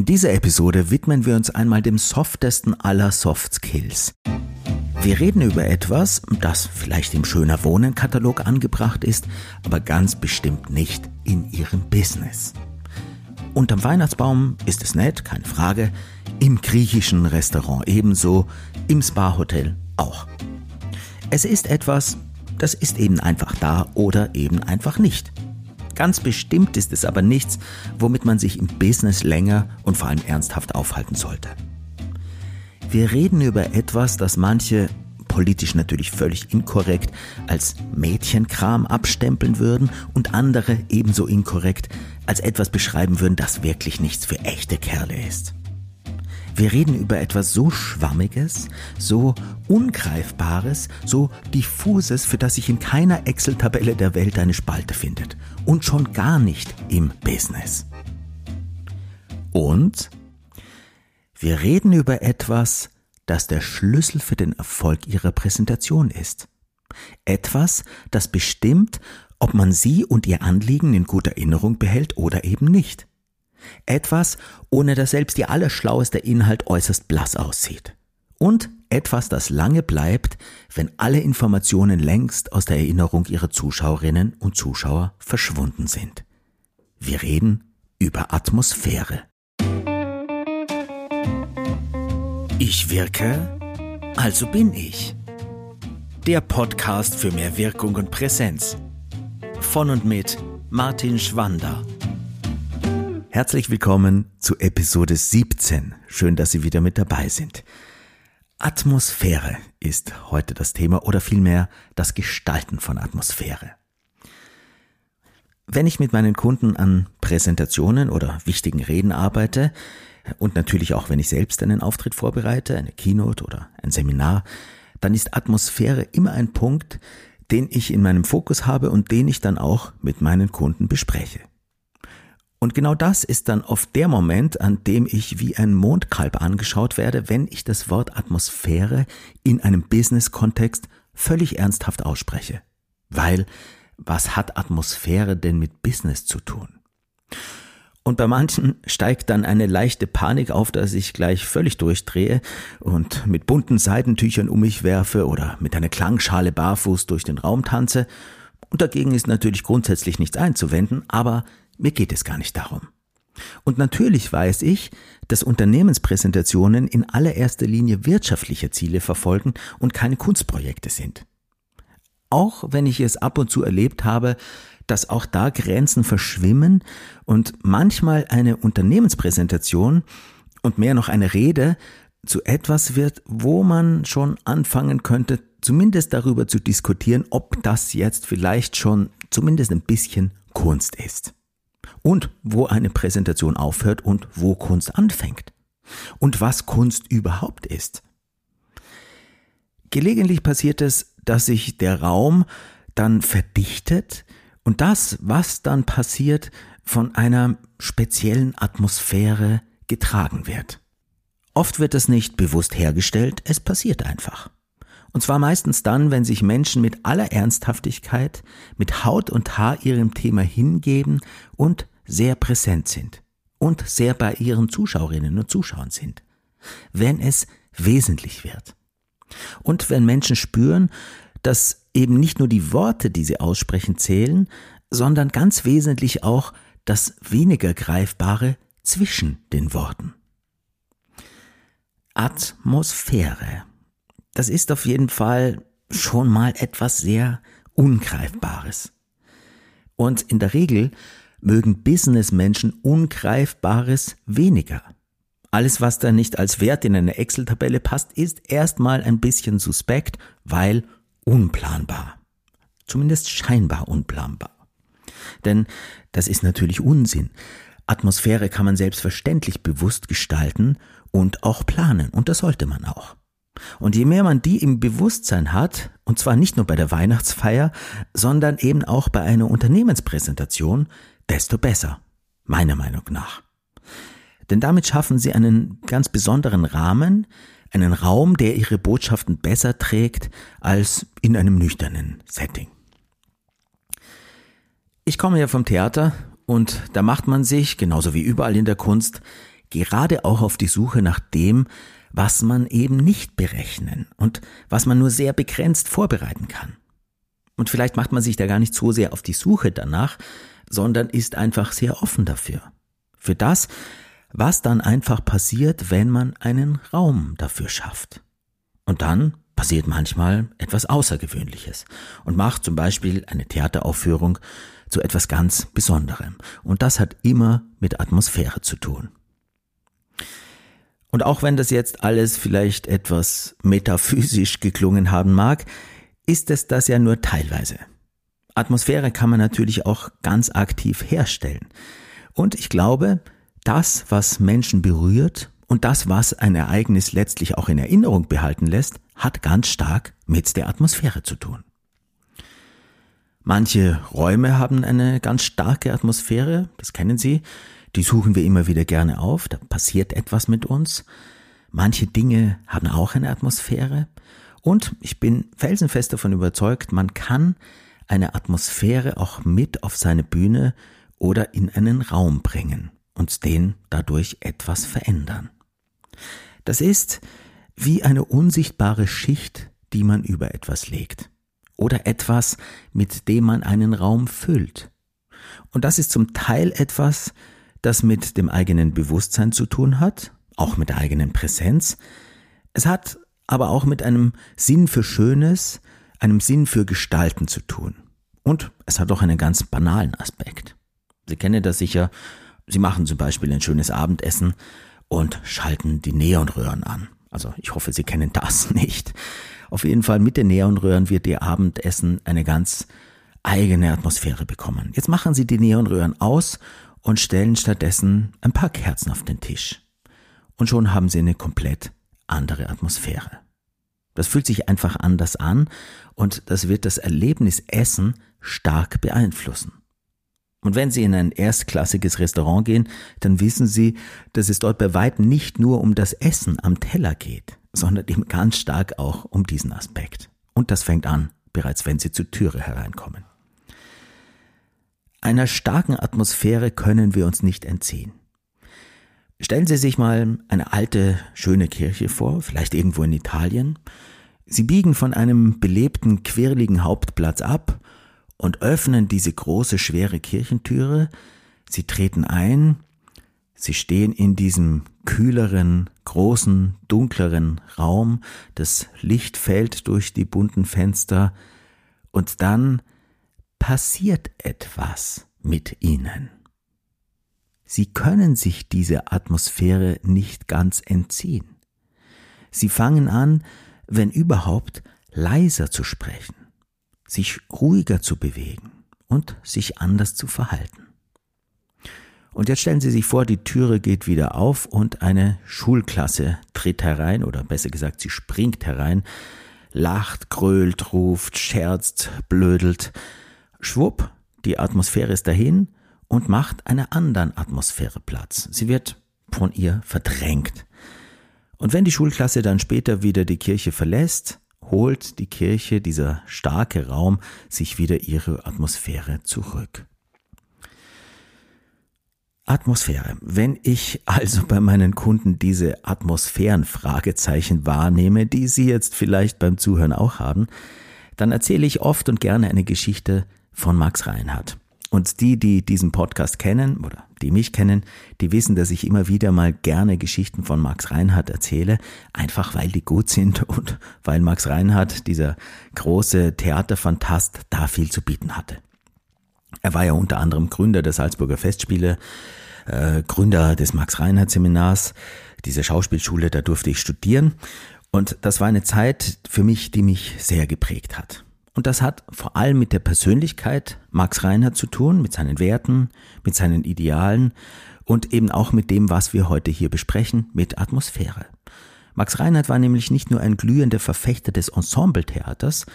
In dieser Episode widmen wir uns einmal dem softesten aller Soft Skills. Wir reden über etwas, das vielleicht im Schöner Wohnen Katalog angebracht ist, aber ganz bestimmt nicht in Ihrem Business. Unterm Weihnachtsbaum ist es nett, keine Frage, im griechischen Restaurant ebenso, im Spa-Hotel auch. Es ist etwas, das ist eben einfach da oder eben einfach nicht. Ganz bestimmt ist es aber nichts, womit man sich im Business länger und vor allem ernsthaft aufhalten sollte. Wir reden über etwas, das manche politisch natürlich völlig inkorrekt als Mädchenkram abstempeln würden und andere ebenso inkorrekt als etwas beschreiben würden, das wirklich nichts für echte Kerle ist. Wir reden über etwas so Schwammiges, so Ungreifbares, so Diffuses, für das sich in keiner Excel-Tabelle der Welt eine Spalte findet. Und schon gar nicht im Business. Und wir reden über etwas, das der Schlüssel für den Erfolg Ihrer Präsentation ist. Etwas, das bestimmt, ob man Sie und Ihr Anliegen in guter Erinnerung behält oder eben nicht. Etwas, ohne dass selbst Ihr allerschlaueste Inhalt äußerst blass aussieht. Und etwas, das lange bleibt, wenn alle Informationen längst aus der Erinnerung Ihrer Zuschauerinnen und Zuschauer verschwunden sind. Wir reden über Atmosphäre. Ich wirke, also bin ich. Der Podcast für mehr Wirkung und Präsenz. Von und mit Martin Schwander. Herzlich willkommen zu Episode 17. Schön, dass Sie wieder mit dabei sind. Atmosphäre ist heute das Thema oder vielmehr das Gestalten von Atmosphäre. Wenn ich mit meinen Kunden an Präsentationen oder wichtigen Reden arbeite und natürlich auch wenn ich selbst einen Auftritt vorbereite, eine Keynote oder ein Seminar, dann ist Atmosphäre immer ein Punkt, den ich in meinem Fokus habe und den ich dann auch mit meinen Kunden bespreche. Und genau das ist dann oft der Moment, an dem ich wie ein Mondkalb angeschaut werde, wenn ich das Wort Atmosphäre in einem Business-Kontext völlig ernsthaft ausspreche. Weil, was hat Atmosphäre denn mit Business zu tun? Und bei manchen steigt dann eine leichte Panik auf, dass ich gleich völlig durchdrehe und mit bunten Seidentüchern um mich werfe oder mit einer Klangschale barfuß durch den Raum tanze. Und dagegen ist natürlich grundsätzlich nichts einzuwenden, aber mir geht es gar nicht darum. Und natürlich weiß ich, dass Unternehmenspräsentationen in allererster Linie wirtschaftliche Ziele verfolgen und keine Kunstprojekte sind. Auch wenn ich es ab und zu erlebt habe, dass auch da Grenzen verschwimmen und manchmal eine Unternehmenspräsentation und mehr noch eine Rede zu etwas wird, wo man schon anfangen könnte, zumindest darüber zu diskutieren, ob das jetzt vielleicht schon zumindest ein bisschen Kunst ist und wo eine Präsentation aufhört und wo Kunst anfängt und was Kunst überhaupt ist. Gelegentlich passiert es, dass sich der Raum dann verdichtet und das, was dann passiert, von einer speziellen Atmosphäre getragen wird. Oft wird es nicht bewusst hergestellt, es passiert einfach. Und zwar meistens dann, wenn sich Menschen mit aller Ernsthaftigkeit, mit Haut und Haar ihrem Thema hingeben und sehr präsent sind und sehr bei ihren Zuschauerinnen und Zuschauern sind. Wenn es wesentlich wird. Und wenn Menschen spüren, dass eben nicht nur die Worte, die sie aussprechen, zählen, sondern ganz wesentlich auch das weniger Greifbare zwischen den Worten. Atmosphäre das ist auf jeden Fall schon mal etwas sehr Ungreifbares. Und in der Regel mögen Businessmenschen Ungreifbares weniger. Alles, was da nicht als Wert in eine Excel-Tabelle passt, ist erstmal ein bisschen suspekt, weil unplanbar. Zumindest scheinbar unplanbar. Denn das ist natürlich Unsinn. Atmosphäre kann man selbstverständlich bewusst gestalten und auch planen, und das sollte man auch. Und je mehr man die im Bewusstsein hat, und zwar nicht nur bei der Weihnachtsfeier, sondern eben auch bei einer Unternehmenspräsentation, desto besser, meiner Meinung nach. Denn damit schaffen sie einen ganz besonderen Rahmen, einen Raum, der ihre Botschaften besser trägt als in einem nüchternen Setting. Ich komme ja vom Theater und da macht man sich, genauso wie überall in der Kunst, gerade auch auf die Suche nach dem, was man eben nicht berechnen und was man nur sehr begrenzt vorbereiten kann. Und vielleicht macht man sich da gar nicht so sehr auf die Suche danach, sondern ist einfach sehr offen dafür. Für das, was dann einfach passiert, wenn man einen Raum dafür schafft. Und dann passiert manchmal etwas Außergewöhnliches und macht zum Beispiel eine Theateraufführung zu etwas ganz Besonderem. Und das hat immer mit Atmosphäre zu tun. Und auch wenn das jetzt alles vielleicht etwas metaphysisch geklungen haben mag, ist es das ja nur teilweise. Atmosphäre kann man natürlich auch ganz aktiv herstellen. Und ich glaube, das, was Menschen berührt und das, was ein Ereignis letztlich auch in Erinnerung behalten lässt, hat ganz stark mit der Atmosphäre zu tun. Manche Räume haben eine ganz starke Atmosphäre, das kennen Sie die suchen wir immer wieder gerne auf, da passiert etwas mit uns. Manche Dinge haben auch eine Atmosphäre und ich bin felsenfest davon überzeugt, man kann eine Atmosphäre auch mit auf seine Bühne oder in einen Raum bringen und den dadurch etwas verändern. Das ist wie eine unsichtbare Schicht, die man über etwas legt oder etwas, mit dem man einen Raum füllt. Und das ist zum Teil etwas, das mit dem eigenen Bewusstsein zu tun hat, auch mit der eigenen Präsenz. Es hat aber auch mit einem Sinn für Schönes, einem Sinn für Gestalten zu tun. Und es hat auch einen ganz banalen Aspekt. Sie kennen das sicher. Sie machen zum Beispiel ein schönes Abendessen und schalten die Neonröhren an. Also ich hoffe, Sie kennen das nicht. Auf jeden Fall mit den Neonröhren wird Ihr Abendessen eine ganz eigene Atmosphäre bekommen. Jetzt machen Sie die Neonröhren aus und stellen stattdessen ein paar Kerzen auf den Tisch. Und schon haben sie eine komplett andere Atmosphäre. Das fühlt sich einfach anders an und das wird das Erlebnis Essen stark beeinflussen. Und wenn Sie in ein erstklassiges Restaurant gehen, dann wissen Sie, dass es dort bei weitem nicht nur um das Essen am Teller geht, sondern eben ganz stark auch um diesen Aspekt. Und das fängt an, bereits wenn Sie zur Türe hereinkommen. Einer starken Atmosphäre können wir uns nicht entziehen. Stellen Sie sich mal eine alte, schöne Kirche vor, vielleicht irgendwo in Italien. Sie biegen von einem belebten, quirligen Hauptplatz ab und öffnen diese große, schwere Kirchentüre. Sie treten ein, Sie stehen in diesem kühleren, großen, dunkleren Raum, das Licht fällt durch die bunten Fenster, und dann passiert etwas mit ihnen. Sie können sich dieser Atmosphäre nicht ganz entziehen. Sie fangen an, wenn überhaupt, leiser zu sprechen, sich ruhiger zu bewegen und sich anders zu verhalten. Und jetzt stellen Sie sich vor, die Türe geht wieder auf und eine Schulklasse tritt herein, oder besser gesagt, sie springt herein, lacht, grölt, ruft, scherzt, blödelt, Schwupp, die Atmosphäre ist dahin und macht einer anderen Atmosphäre Platz. Sie wird von ihr verdrängt. Und wenn die Schulklasse dann später wieder die Kirche verlässt, holt die Kirche, dieser starke Raum, sich wieder ihre Atmosphäre zurück. Atmosphäre. Wenn ich also bei meinen Kunden diese Atmosphären-Fragezeichen wahrnehme, die Sie jetzt vielleicht beim Zuhören auch haben, dann erzähle ich oft und gerne eine Geschichte von Max Reinhardt. Und die, die diesen Podcast kennen oder die mich kennen, die wissen, dass ich immer wieder mal gerne Geschichten von Max Reinhardt erzähle, einfach weil die gut sind und weil Max Reinhardt, dieser große Theaterfantast, da viel zu bieten hatte. Er war ja unter anderem Gründer der Salzburger Festspiele, äh, Gründer des Max Reinhardt Seminars, diese Schauspielschule, da durfte ich studieren. Und das war eine Zeit für mich, die mich sehr geprägt hat. Und das hat vor allem mit der Persönlichkeit Max Reinhardt zu tun, mit seinen Werten, mit seinen Idealen und eben auch mit dem, was wir heute hier besprechen, mit Atmosphäre. Max Reinhardt war nämlich nicht nur ein glühender Verfechter des Ensembletheaters,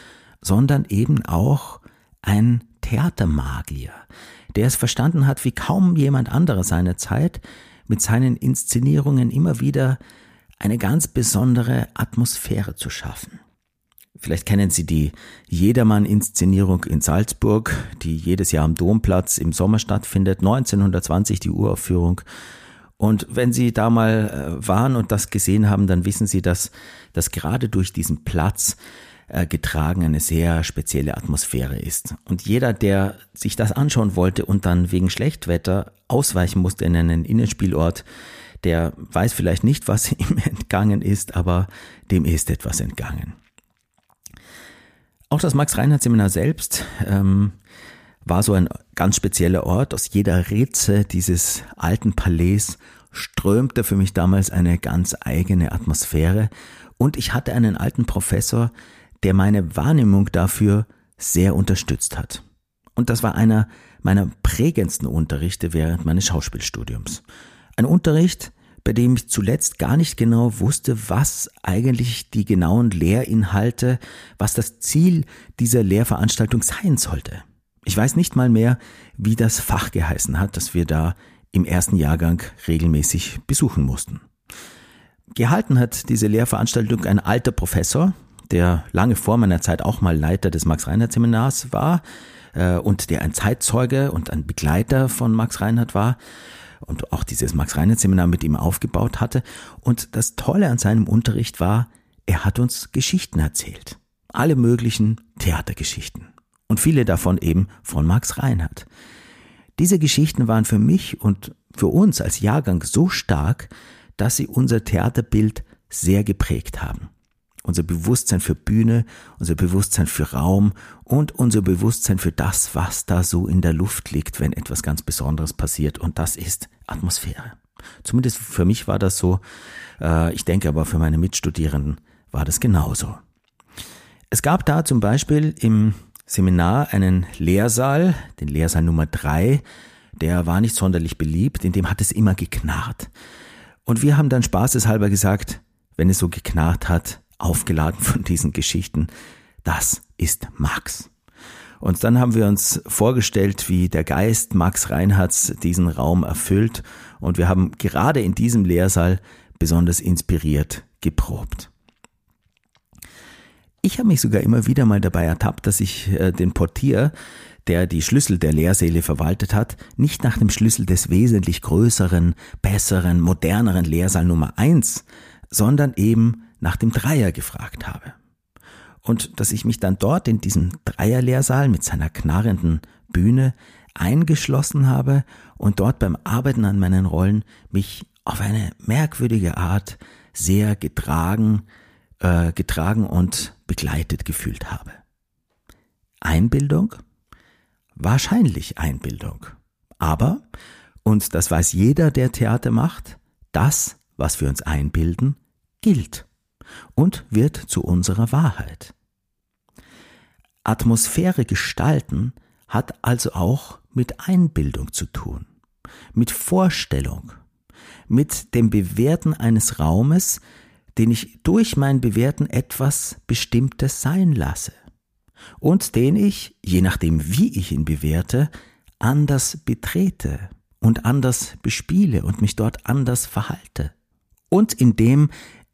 sondern eben auch ein Theatermagier, der es verstanden hat, wie kaum jemand anderer seiner Zeit, mit seinen Inszenierungen immer wieder eine ganz besondere Atmosphäre zu schaffen. Vielleicht kennen Sie die Jedermann-Inszenierung in Salzburg, die jedes Jahr am Domplatz im Sommer stattfindet. 1920 die Uraufführung. Und wenn Sie da mal äh, waren und das gesehen haben, dann wissen Sie, dass, dass gerade durch diesen Platz äh, getragen eine sehr spezielle Atmosphäre ist. Und jeder, der sich das anschauen wollte und dann wegen Schlechtwetter ausweichen musste in einen Innenspielort, der weiß vielleicht nicht, was ihm entgangen ist, aber dem ist etwas entgangen. Auch das Max-Reinhardt-Seminar selbst ähm, war so ein ganz spezieller Ort. Aus jeder Ritze dieses alten Palais strömte für mich damals eine ganz eigene Atmosphäre und ich hatte einen alten Professor, der meine Wahrnehmung dafür sehr unterstützt hat. Und das war einer meiner prägendsten Unterrichte während meines Schauspielstudiums. Ein Unterricht, bei dem ich zuletzt gar nicht genau wusste, was eigentlich die genauen Lehrinhalte, was das Ziel dieser Lehrveranstaltung sein sollte. Ich weiß nicht mal mehr, wie das Fach geheißen hat, das wir da im ersten Jahrgang regelmäßig besuchen mussten. Gehalten hat diese Lehrveranstaltung ein alter Professor, der lange vor meiner Zeit auch mal Leiter des Max-Reinhardt-Seminars war äh, und der ein Zeitzeuge und ein Begleiter von Max Reinhardt war und auch dieses Max-Reinhardt-Seminar mit ihm aufgebaut hatte. Und das Tolle an seinem Unterricht war, er hat uns Geschichten erzählt. Alle möglichen Theatergeschichten. Und viele davon eben von Max Reinhardt. Diese Geschichten waren für mich und für uns als Jahrgang so stark, dass sie unser Theaterbild sehr geprägt haben. Unser Bewusstsein für Bühne, unser Bewusstsein für Raum und unser Bewusstsein für das, was da so in der Luft liegt, wenn etwas ganz Besonderes passiert. Und das ist Atmosphäre. Zumindest für mich war das so. Äh, ich denke aber für meine Mitstudierenden war das genauso. Es gab da zum Beispiel im Seminar einen Lehrsaal, den Lehrsaal Nummer drei, der war nicht sonderlich beliebt, in dem hat es immer geknarrt. Und wir haben dann spaßeshalber gesagt, wenn es so geknarrt hat, aufgeladen von diesen Geschichten, das ist Max. Und dann haben wir uns vorgestellt, wie der Geist Max Reinhards diesen Raum erfüllt und wir haben gerade in diesem Lehrsaal besonders inspiriert geprobt. Ich habe mich sogar immer wieder mal dabei ertappt, dass ich äh, den Portier, der die Schlüssel der Lehrsäle verwaltet hat, nicht nach dem Schlüssel des wesentlich größeren, besseren, moderneren Lehrsaal Nummer eins, sondern eben nach dem Dreier gefragt habe. Und dass ich mich dann dort in diesem Dreierlehrsaal mit seiner knarrenden Bühne eingeschlossen habe und dort beim Arbeiten an meinen Rollen mich auf eine merkwürdige Art sehr getragen, äh, getragen und begleitet gefühlt habe. Einbildung? Wahrscheinlich Einbildung. Aber, und das weiß jeder, der Theater macht, das, was wir uns einbilden, gilt und wird zu unserer Wahrheit. Atmosphäre gestalten hat also auch mit Einbildung zu tun, mit Vorstellung, mit dem Bewerten eines Raumes, den ich durch mein Bewerten etwas Bestimmtes sein lasse und den ich, je nachdem wie ich ihn bewerte, anders betrete und anders bespiele und mich dort anders verhalte. Und in dem,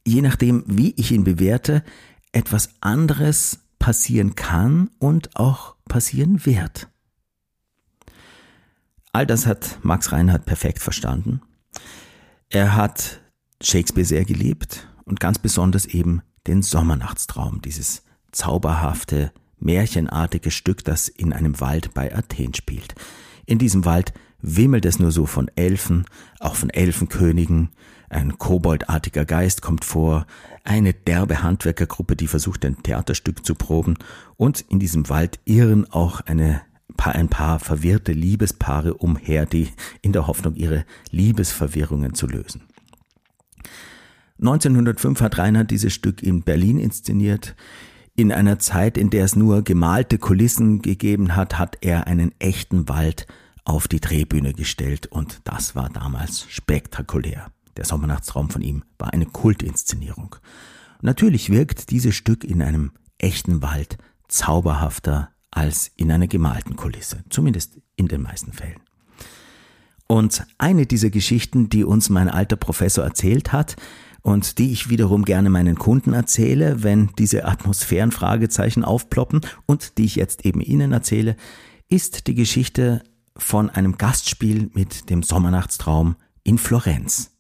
je nachdem wie ich ihn bewerte, etwas anderes passieren kann und auch passieren wird. All das hat Max Reinhardt perfekt verstanden. Er hat Shakespeare sehr geliebt und ganz besonders eben den Sommernachtstraum, dieses zauberhafte, märchenartige Stück, das in einem Wald bei Athen spielt. In diesem Wald wimmelt es nur so von Elfen, auch von Elfenkönigen, ein koboldartiger Geist kommt vor, eine derbe Handwerkergruppe, die versucht, ein Theaterstück zu proben, und in diesem Wald irren auch eine ein paar verwirrte Liebespaare umher, die in der Hoffnung, ihre Liebesverwirrungen zu lösen. 1905 hat Reinhard dieses Stück in Berlin inszeniert. In einer Zeit, in der es nur gemalte Kulissen gegeben hat, hat er einen echten Wald auf die Drehbühne gestellt und das war damals spektakulär. Der Sommernachtsraum von ihm war eine Kultinszenierung. Natürlich wirkt dieses Stück in einem echten Wald zauberhafter als in einer gemalten Kulisse, zumindest in den meisten Fällen. Und eine dieser Geschichten, die uns mein alter Professor erzählt hat, und die ich wiederum gerne meinen Kunden erzähle, wenn diese Atmosphärenfragezeichen aufploppen und die ich jetzt eben Ihnen erzähle, ist die Geschichte von einem Gastspiel mit dem Sommernachtstraum in Florenz.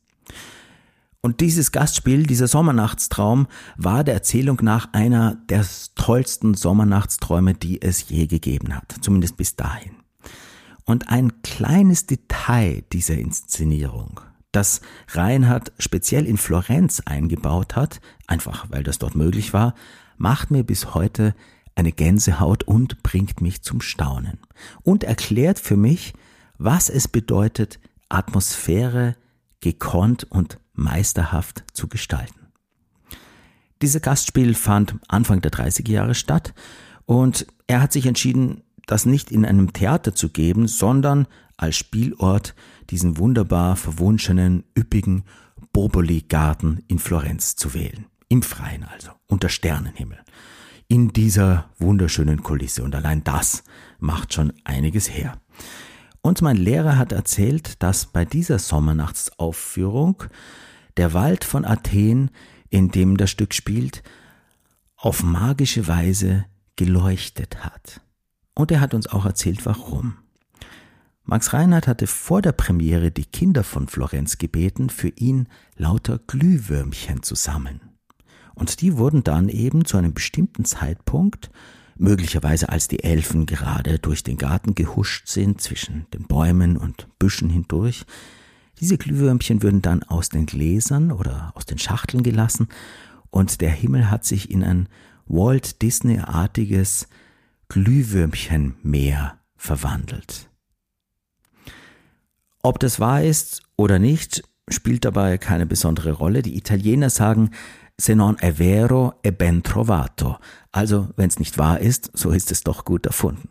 Und dieses Gastspiel, dieser Sommernachtstraum, war der Erzählung nach einer der tollsten Sommernachtsträume, die es je gegeben hat, zumindest bis dahin. Und ein kleines Detail dieser Inszenierung, das Reinhard speziell in Florenz eingebaut hat, einfach weil das dort möglich war, macht mir bis heute eine Gänsehaut und bringt mich zum Staunen und erklärt für mich, was es bedeutet, Atmosphäre gekonnt und meisterhaft zu gestalten. Dieses Gastspiel fand Anfang der 30er Jahre statt und er hat sich entschieden, das nicht in einem Theater zu geben, sondern als Spielort diesen wunderbar verwunschenen, üppigen Boboli-Garten in Florenz zu wählen. Im Freien also, unter Sternenhimmel. In dieser wunderschönen Kulisse. Und allein das macht schon einiges her. Und mein Lehrer hat erzählt, dass bei dieser Sommernachtsaufführung der Wald von Athen, in dem das Stück spielt, auf magische Weise geleuchtet hat. Und er hat uns auch erzählt, warum. Max Reinhardt hatte vor der Premiere die Kinder von Florenz gebeten, für ihn lauter Glühwürmchen zu sammeln. Und die wurden dann eben zu einem bestimmten Zeitpunkt möglicherweise als die Elfen gerade durch den Garten gehuscht sind, zwischen den Bäumen und Büschen hindurch. Diese Glühwürmchen würden dann aus den Gläsern oder aus den Schachteln gelassen und der Himmel hat sich in ein Walt Disney-artiges Glühwürmchenmeer verwandelt. Ob das wahr ist oder nicht, spielt dabei keine besondere Rolle. Die Italiener sagen se non è vero è ben trovato. Also, wenn es nicht wahr ist, so ist es doch gut erfunden.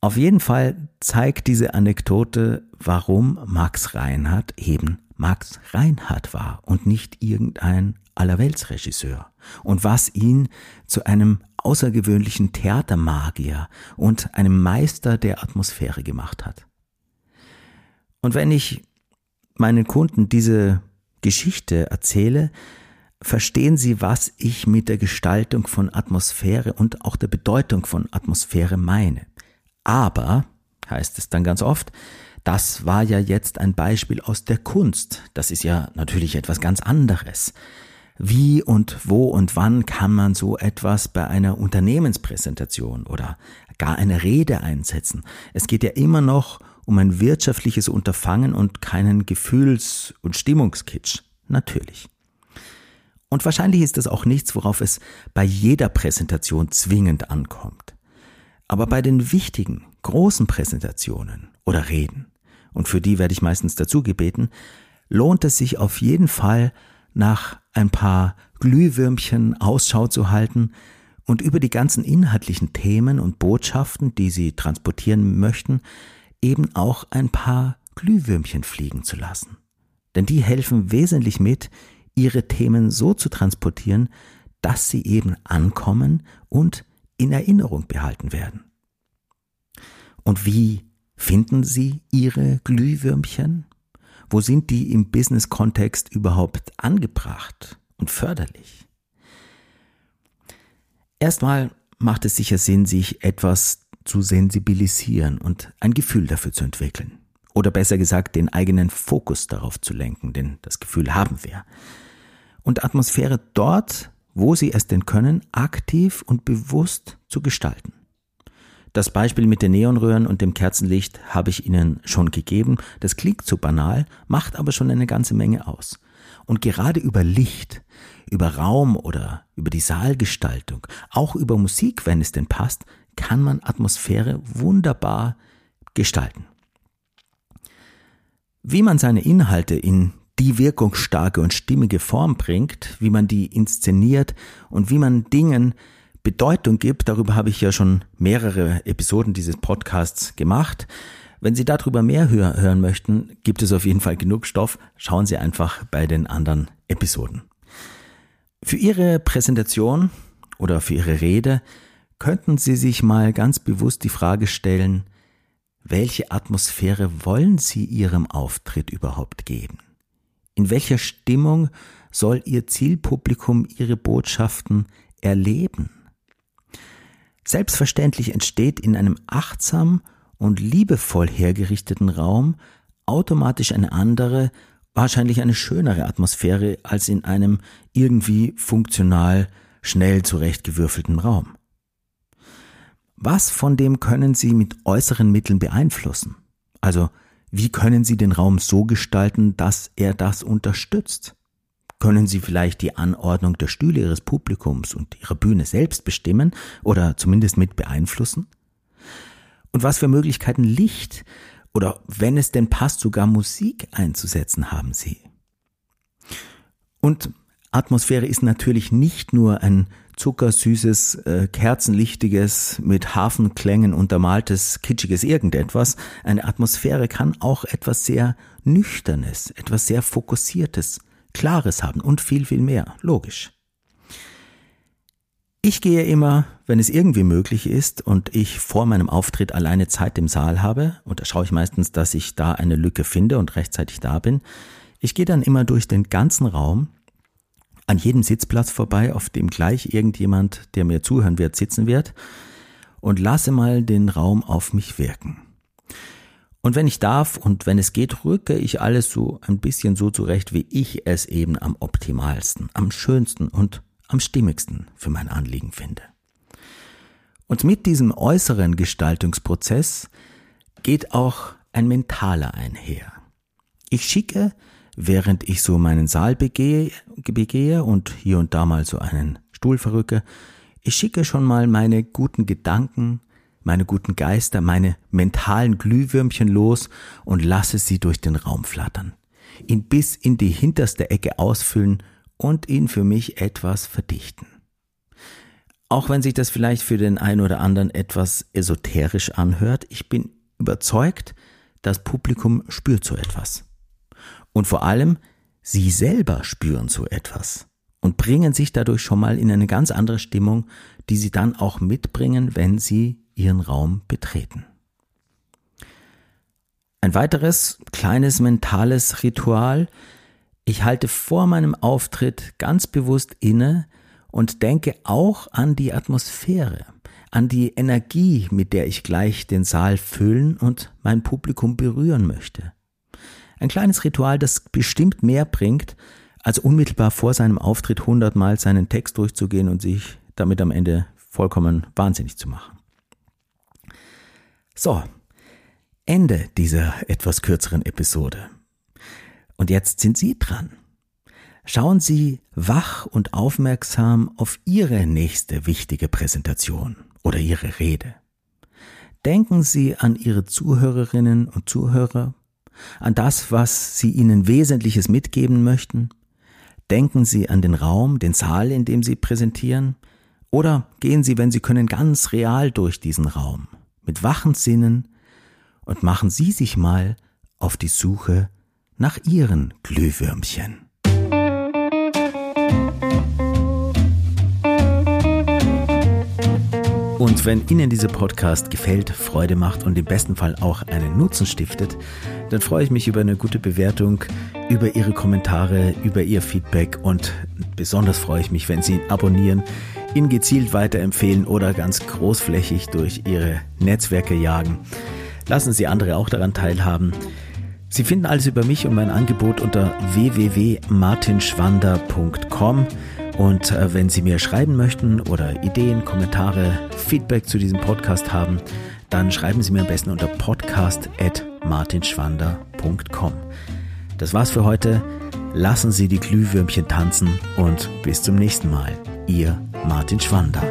Auf jeden Fall zeigt diese Anekdote, warum Max Reinhardt eben Max Reinhardt war und nicht irgendein Allerweltsregisseur und was ihn zu einem außergewöhnlichen Theatermagier und einem Meister der Atmosphäre gemacht hat. Und wenn ich meinen Kunden diese Geschichte erzähle, verstehen Sie, was ich mit der Gestaltung von Atmosphäre und auch der Bedeutung von Atmosphäre meine. Aber, heißt es dann ganz oft, das war ja jetzt ein Beispiel aus der Kunst. Das ist ja natürlich etwas ganz anderes. Wie und wo und wann kann man so etwas bei einer Unternehmenspräsentation oder gar einer Rede einsetzen? Es geht ja immer noch um ein wirtschaftliches Unterfangen und keinen Gefühls- und Stimmungskitsch. Natürlich. Und wahrscheinlich ist das auch nichts, worauf es bei jeder Präsentation zwingend ankommt. Aber bei den wichtigen, großen Präsentationen oder Reden, und für die werde ich meistens dazu gebeten, lohnt es sich auf jeden Fall nach ein paar Glühwürmchen Ausschau zu halten und über die ganzen inhaltlichen Themen und Botschaften, die Sie transportieren möchten, eben auch ein paar Glühwürmchen fliegen zu lassen. Denn die helfen wesentlich mit, ihre Themen so zu transportieren, dass sie eben ankommen und in Erinnerung behalten werden. Und wie finden Sie Ihre Glühwürmchen? Wo sind die im Business-Kontext überhaupt angebracht und förderlich? Erstmal macht es sicher Sinn, sich etwas zu sensibilisieren und ein Gefühl dafür zu entwickeln. Oder besser gesagt, den eigenen Fokus darauf zu lenken, denn das Gefühl haben wir und Atmosphäre dort, wo sie es denn können, aktiv und bewusst zu gestalten. Das Beispiel mit den Neonröhren und dem Kerzenlicht habe ich Ihnen schon gegeben. Das klingt zu banal, macht aber schon eine ganze Menge aus. Und gerade über Licht, über Raum oder über die Saalgestaltung, auch über Musik, wenn es denn passt, kann man Atmosphäre wunderbar gestalten. Wie man seine Inhalte in die wirkungsstarke und stimmige Form bringt, wie man die inszeniert und wie man Dingen Bedeutung gibt. Darüber habe ich ja schon mehrere Episoden dieses Podcasts gemacht. Wenn Sie darüber mehr hören möchten, gibt es auf jeden Fall genug Stoff. Schauen Sie einfach bei den anderen Episoden. Für Ihre Präsentation oder für Ihre Rede könnten Sie sich mal ganz bewusst die Frage stellen, welche Atmosphäre wollen Sie Ihrem Auftritt überhaupt geben? In welcher Stimmung soll Ihr Zielpublikum Ihre Botschaften erleben? Selbstverständlich entsteht in einem achtsam und liebevoll hergerichteten Raum automatisch eine andere, wahrscheinlich eine schönere Atmosphäre als in einem irgendwie funktional schnell zurechtgewürfelten Raum. Was von dem können Sie mit äußeren Mitteln beeinflussen? Also, wie können Sie den Raum so gestalten, dass er das unterstützt? Können Sie vielleicht die Anordnung der Stühle Ihres Publikums und Ihrer Bühne selbst bestimmen oder zumindest mit beeinflussen? Und was für Möglichkeiten Licht oder wenn es denn passt, sogar Musik einzusetzen haben Sie? Und Atmosphäre ist natürlich nicht nur ein zuckersüßes, äh, kerzenlichtiges, mit Hafenklängen untermaltes, kitschiges irgendetwas. Eine Atmosphäre kann auch etwas sehr Nüchternes, etwas sehr Fokussiertes, Klares haben und viel, viel mehr. Logisch. Ich gehe immer, wenn es irgendwie möglich ist und ich vor meinem Auftritt alleine Zeit im Saal habe, und da schaue ich meistens, dass ich da eine Lücke finde und rechtzeitig da bin, ich gehe dann immer durch den ganzen Raum, an jedem Sitzplatz vorbei, auf dem gleich irgendjemand, der mir zuhören wird, sitzen wird, und lasse mal den Raum auf mich wirken. Und wenn ich darf und wenn es geht, rücke ich alles so ein bisschen so zurecht, wie ich es eben am optimalsten, am schönsten und am stimmigsten für mein Anliegen finde. Und mit diesem äußeren Gestaltungsprozess geht auch ein mentaler einher. Ich schicke, während ich so meinen Saal begehe, begehe und hier und da mal so einen Stuhl verrücke, ich schicke schon mal meine guten Gedanken, meine guten Geister, meine mentalen Glühwürmchen los und lasse sie durch den Raum flattern, ihn bis in die hinterste Ecke ausfüllen und ihn für mich etwas verdichten. Auch wenn sich das vielleicht für den einen oder anderen etwas esoterisch anhört, ich bin überzeugt, das Publikum spürt so etwas. Und vor allem, sie selber spüren so etwas und bringen sich dadurch schon mal in eine ganz andere Stimmung, die sie dann auch mitbringen, wenn sie ihren Raum betreten. Ein weiteres kleines mentales Ritual. Ich halte vor meinem Auftritt ganz bewusst inne und denke auch an die Atmosphäre, an die Energie, mit der ich gleich den Saal füllen und mein Publikum berühren möchte. Ein kleines Ritual, das bestimmt mehr bringt, als unmittelbar vor seinem Auftritt hundertmal seinen Text durchzugehen und sich damit am Ende vollkommen wahnsinnig zu machen. So, Ende dieser etwas kürzeren Episode. Und jetzt sind Sie dran. Schauen Sie wach und aufmerksam auf Ihre nächste wichtige Präsentation oder Ihre Rede. Denken Sie an Ihre Zuhörerinnen und Zuhörer, an das, was Sie ihnen Wesentliches mitgeben möchten. Denken Sie an den Raum, den Saal, in dem Sie präsentieren, oder gehen Sie, wenn Sie können, ganz real durch diesen Raum mit wachen Sinnen und machen Sie sich mal auf die Suche nach Ihren Glühwürmchen. Und wenn Ihnen dieser Podcast gefällt, Freude macht und im besten Fall auch einen Nutzen stiftet, dann freue ich mich über eine gute Bewertung, über Ihre Kommentare, über Ihr Feedback und besonders freue ich mich, wenn Sie ihn abonnieren ihn gezielt weiterempfehlen oder ganz großflächig durch Ihre Netzwerke jagen. Lassen Sie andere auch daran teilhaben. Sie finden alles über mich und mein Angebot unter www.martinschwander.com und äh, wenn Sie mir schreiben möchten oder Ideen, Kommentare, Feedback zu diesem Podcast haben, dann schreiben Sie mir am besten unter podcast.martinschwander.com. Das war's für heute. Lassen Sie die Glühwürmchen tanzen und bis zum nächsten Mal. Ihr Martin Schwander.